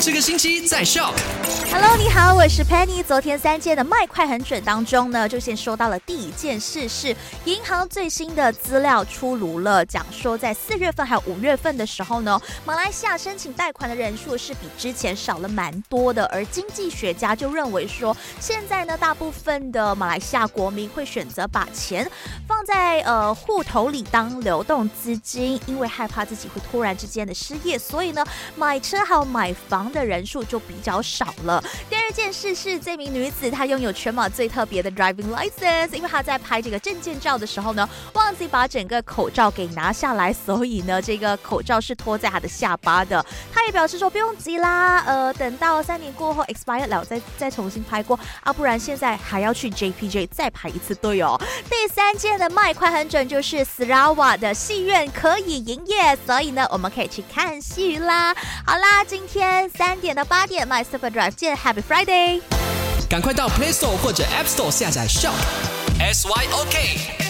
这个星期在笑。Hello，你好，我是 Penny。昨天三件的卖快很准当中呢，就先说到了第一件事是银行最新的资料出炉了，讲说在四月份还有五月份的时候呢，马来西亚申请贷款的人数是比之前少了蛮多的，而经济学家就认为说，现在呢，大部分的马来西亚国民会选择把钱放在呃户头里当流动资金，因为害怕自己会突然之间的失业，所以呢，买车还有买房的人数就比较少了。第二件事是，这名女子她拥有全马最特别的 driving license，因为她在拍这个证件照的时候呢，忘记把整个口罩给拿下来，所以呢，这个口罩是托在她的下巴的。她也表示说不用急啦，呃，等到三年过后 expired 了再再重新拍过啊，不然现在还要去 JPJ 再排一次队哦。第三件的卖快很准，就是 Sarawa 的戏院可以营业，所以呢，我们可以去看戏啦。好啦，今天三点到八点，My Super Drive 见，Happy Friday！赶快到 Play Store 或者 App Store 下载 Shop S Y O K。